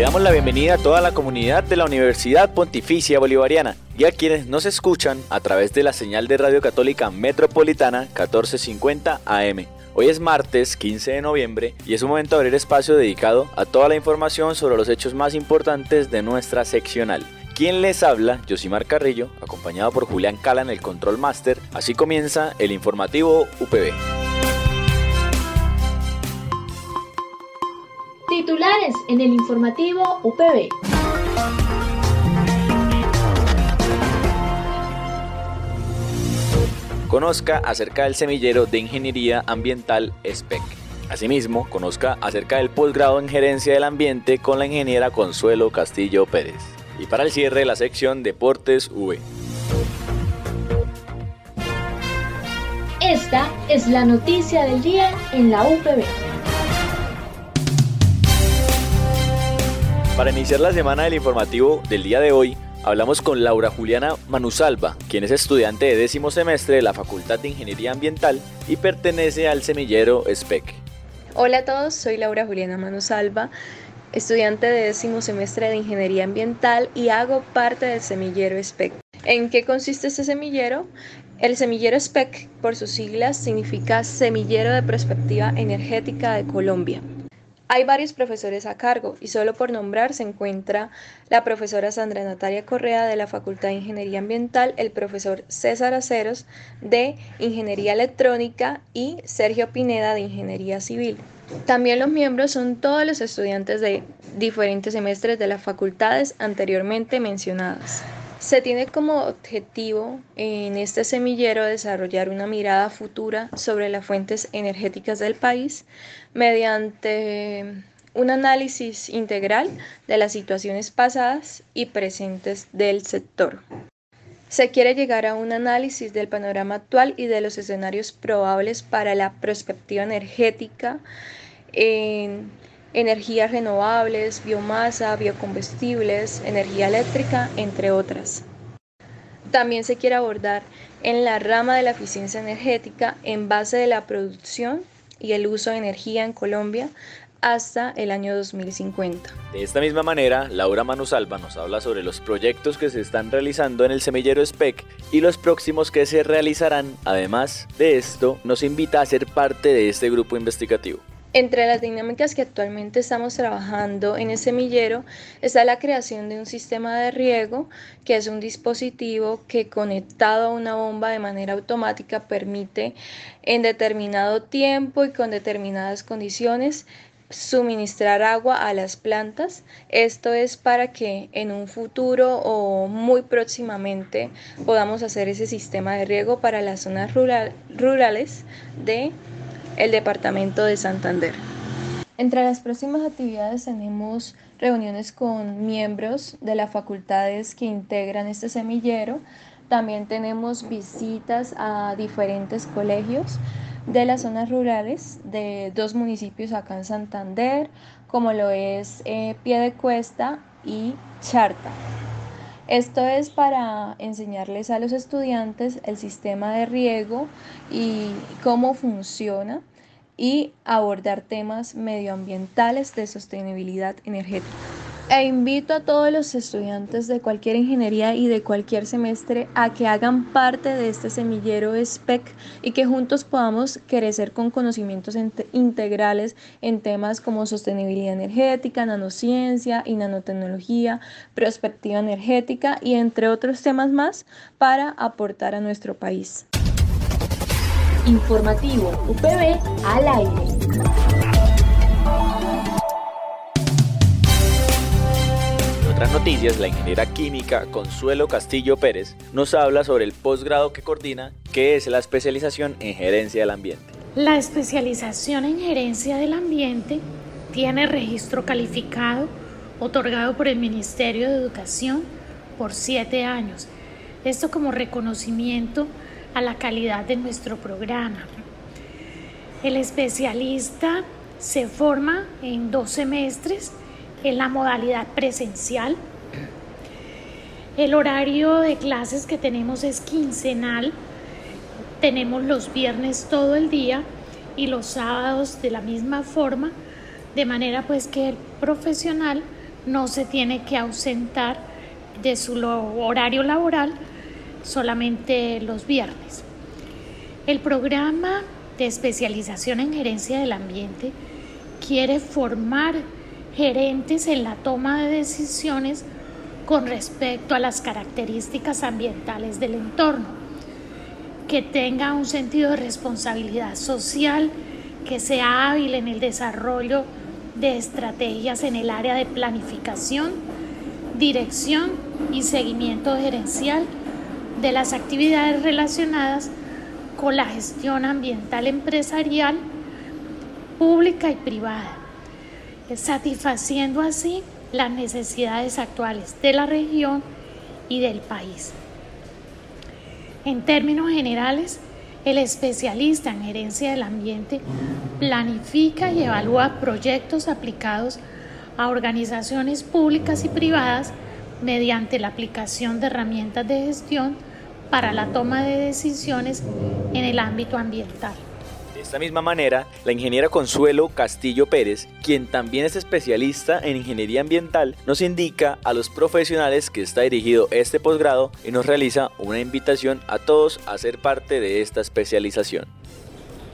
Le damos la bienvenida a toda la comunidad de la Universidad Pontificia Bolivariana y a quienes nos escuchan a través de la señal de Radio Católica Metropolitana 1450 AM. Hoy es martes 15 de noviembre y es un momento de abrir espacio dedicado a toda la información sobre los hechos más importantes de nuestra seccional. Quien les habla, Josimar Carrillo, acompañado por Julián Cala en el Control Master. Así comienza el informativo UPB. Titulares en el informativo UPB. Conozca acerca del semillero de Ingeniería Ambiental SPEC. Asimismo, conozca acerca del posgrado en Gerencia del Ambiente con la ingeniera Consuelo Castillo Pérez. Y para el cierre, la sección Deportes V. Esta es la noticia del día en la UPB. Para iniciar la semana del informativo del día de hoy, hablamos con Laura Juliana Manusalva, quien es estudiante de décimo semestre de la Facultad de Ingeniería Ambiental y pertenece al semillero SPEC. Hola a todos, soy Laura Juliana Manusalva, estudiante de décimo semestre de Ingeniería Ambiental y hago parte del semillero SPEC. ¿En qué consiste este semillero? El semillero SPEC, por sus siglas, significa Semillero de Perspectiva Energética de Colombia. Hay varios profesores a cargo y solo por nombrar se encuentra la profesora Sandra Natalia Correa de la Facultad de Ingeniería Ambiental, el profesor César Aceros de Ingeniería Electrónica y Sergio Pineda de Ingeniería Civil. También los miembros son todos los estudiantes de diferentes semestres de las facultades anteriormente mencionadas. Se tiene como objetivo en este semillero desarrollar una mirada futura sobre las fuentes energéticas del país mediante un análisis integral de las situaciones pasadas y presentes del sector. Se quiere llegar a un análisis del panorama actual y de los escenarios probables para la perspectiva energética en energías renovables, biomasa, biocombustibles, energía eléctrica, entre otras. También se quiere abordar en la rama de la eficiencia energética en base de la producción y el uso de energía en Colombia hasta el año 2050. De esta misma manera, Laura Manusalva nos habla sobre los proyectos que se están realizando en el semillero SPEC y los próximos que se realizarán. Además de esto, nos invita a ser parte de este grupo investigativo. Entre las dinámicas que actualmente estamos trabajando en el semillero está la creación de un sistema de riego, que es un dispositivo que conectado a una bomba de manera automática permite en determinado tiempo y con determinadas condiciones suministrar agua a las plantas. Esto es para que en un futuro o muy próximamente podamos hacer ese sistema de riego para las zonas rurales de el departamento de Santander. Entre las próximas actividades tenemos reuniones con miembros de las facultades que integran este semillero. También tenemos visitas a diferentes colegios de las zonas rurales de dos municipios acá en Santander, como lo es eh, Piedecuesta y Charta. Esto es para enseñarles a los estudiantes el sistema de riego y cómo funciona y abordar temas medioambientales de sostenibilidad energética. E invito a todos los estudiantes de cualquier ingeniería y de cualquier semestre a que hagan parte de este semillero SPEC y que juntos podamos crecer con conocimientos integrales en temas como sostenibilidad energética, nanociencia y nanotecnología, perspectiva energética y entre otros temas más para aportar a nuestro país. Informativo UPB al aire. En otras noticias, la ingeniera química Consuelo Castillo Pérez nos habla sobre el posgrado que coordina, que es la especialización en gerencia del ambiente. La especialización en gerencia del ambiente tiene registro calificado otorgado por el Ministerio de Educación por siete años. Esto como reconocimiento a la calidad de nuestro programa. El especialista se forma en dos semestres en la modalidad presencial. El horario de clases que tenemos es quincenal. Tenemos los viernes todo el día y los sábados de la misma forma, de manera pues que el profesional no se tiene que ausentar de su horario laboral solamente los viernes. El programa de especialización en gerencia del ambiente quiere formar gerentes en la toma de decisiones con respecto a las características ambientales del entorno, que tenga un sentido de responsabilidad social, que sea hábil en el desarrollo de estrategias en el área de planificación, dirección y seguimiento gerencial de las actividades relacionadas con la gestión ambiental empresarial, pública y privada, satisfaciendo así las necesidades actuales de la región y del país. En términos generales, el especialista en gerencia del ambiente planifica y evalúa proyectos aplicados a organizaciones públicas y privadas mediante la aplicación de herramientas de gestión para la toma de decisiones en el ámbito ambiental. De esta misma manera, la ingeniera Consuelo Castillo Pérez, quien también es especialista en ingeniería ambiental, nos indica a los profesionales que está dirigido este posgrado y nos realiza una invitación a todos a ser parte de esta especialización.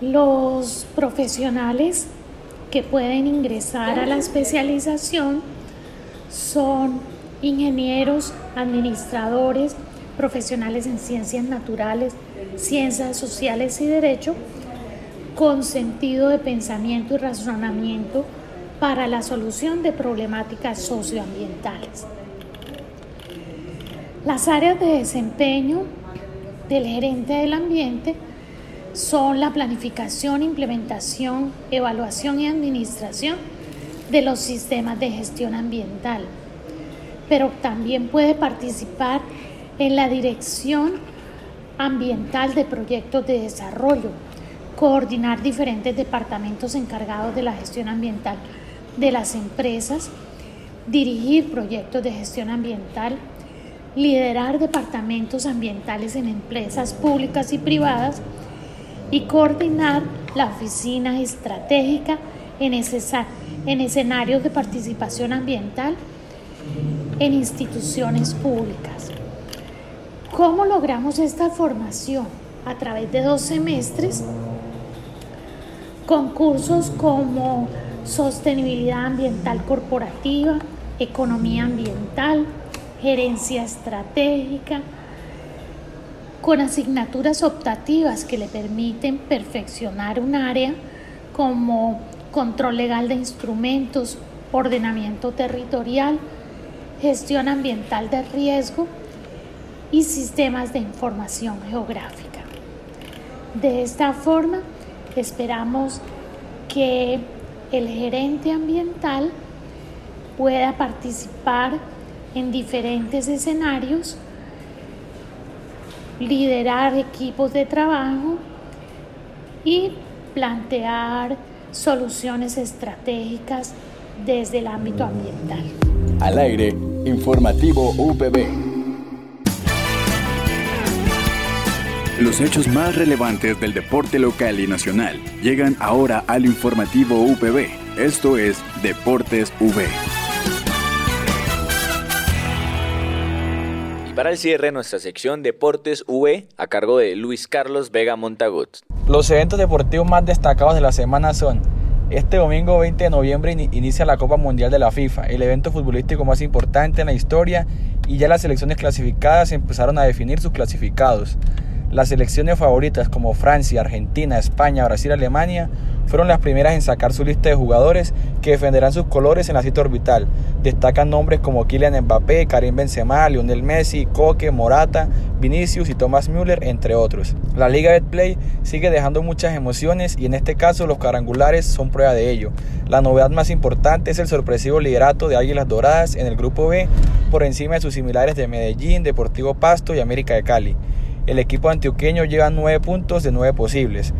Los profesionales que pueden ingresar a la especialización son ingenieros, administradores, profesionales en ciencias naturales, ciencias sociales y derecho, con sentido de pensamiento y razonamiento para la solución de problemáticas socioambientales. Las áreas de desempeño del gerente del ambiente son la planificación, implementación, evaluación y administración de los sistemas de gestión ambiental, pero también puede participar en la dirección ambiental de proyectos de desarrollo, coordinar diferentes departamentos encargados de la gestión ambiental de las empresas, dirigir proyectos de gestión ambiental, liderar departamentos ambientales en empresas públicas y privadas y coordinar la oficina estratégica en, en escenarios de participación ambiental en instituciones públicas. ¿Cómo logramos esta formación? A través de dos semestres, concursos como sostenibilidad ambiental corporativa, economía ambiental, gerencia estratégica, con asignaturas optativas que le permiten perfeccionar un área como control legal de instrumentos, ordenamiento territorial, gestión ambiental de riesgo y sistemas de información geográfica. De esta forma, esperamos que el gerente ambiental pueda participar en diferentes escenarios, liderar equipos de trabajo y plantear soluciones estratégicas desde el ámbito ambiental. Al aire, informativo UPB. Los hechos más relevantes del deporte local y nacional llegan ahora al informativo UPB. Esto es Deportes V. Y para el cierre, nuestra sección Deportes V a cargo de Luis Carlos Vega Montagut. Los eventos deportivos más destacados de la semana son este domingo 20 de noviembre inicia la Copa Mundial de la FIFA, el evento futbolístico más importante en la historia y ya las selecciones clasificadas empezaron a definir sus clasificados. Las selecciones favoritas como Francia, Argentina, España, Brasil Alemania fueron las primeras en sacar su lista de jugadores que defenderán sus colores en la cita orbital. Destacan nombres como Kylian Mbappé, Karim Benzema, Lionel Messi, Coque, Morata, Vinicius y Thomas Müller, entre otros. La Liga Betplay sigue dejando muchas emociones y en este caso los carangulares son prueba de ello. La novedad más importante es el sorpresivo liderato de Águilas Doradas en el grupo B por encima de sus similares de Medellín, Deportivo Pasto y América de Cali. El equipo antioqueño lleva 9 puntos de 9 posibles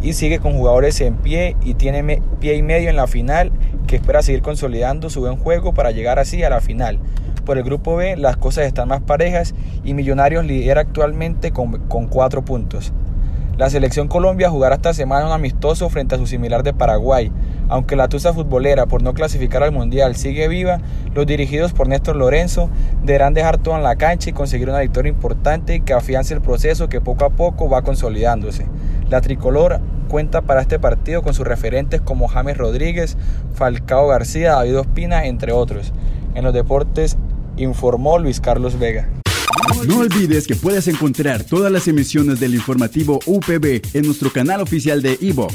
y sigue con jugadores en pie y tiene pie y medio en la final que espera seguir consolidando su buen juego para llegar así a la final. Por el grupo B las cosas están más parejas y Millonarios lidera actualmente con, con 4 puntos. La selección Colombia jugará esta semana un amistoso frente a su similar de Paraguay. Aunque la tusa futbolera por no clasificar al Mundial sigue viva, los dirigidos por Néstor Lorenzo deberán dejar todo en la cancha y conseguir una victoria importante que afiance el proceso que poco a poco va consolidándose. La tricolor cuenta para este partido con sus referentes como James Rodríguez, Falcao García, David Ospina, entre otros. En los deportes informó Luis Carlos Vega. No olvides que puedes encontrar todas las emisiones del informativo UPB en nuestro canal oficial de iVox,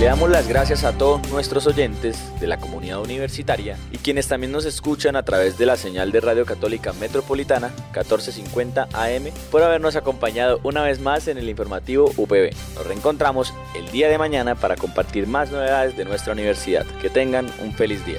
Le damos las gracias a todos nuestros oyentes de la comunidad universitaria y quienes también nos escuchan a través de la señal de Radio Católica Metropolitana 1450 AM por habernos acompañado una vez más en el informativo UPB. Nos reencontramos el día de mañana para compartir más novedades de nuestra universidad. Que tengan un feliz día.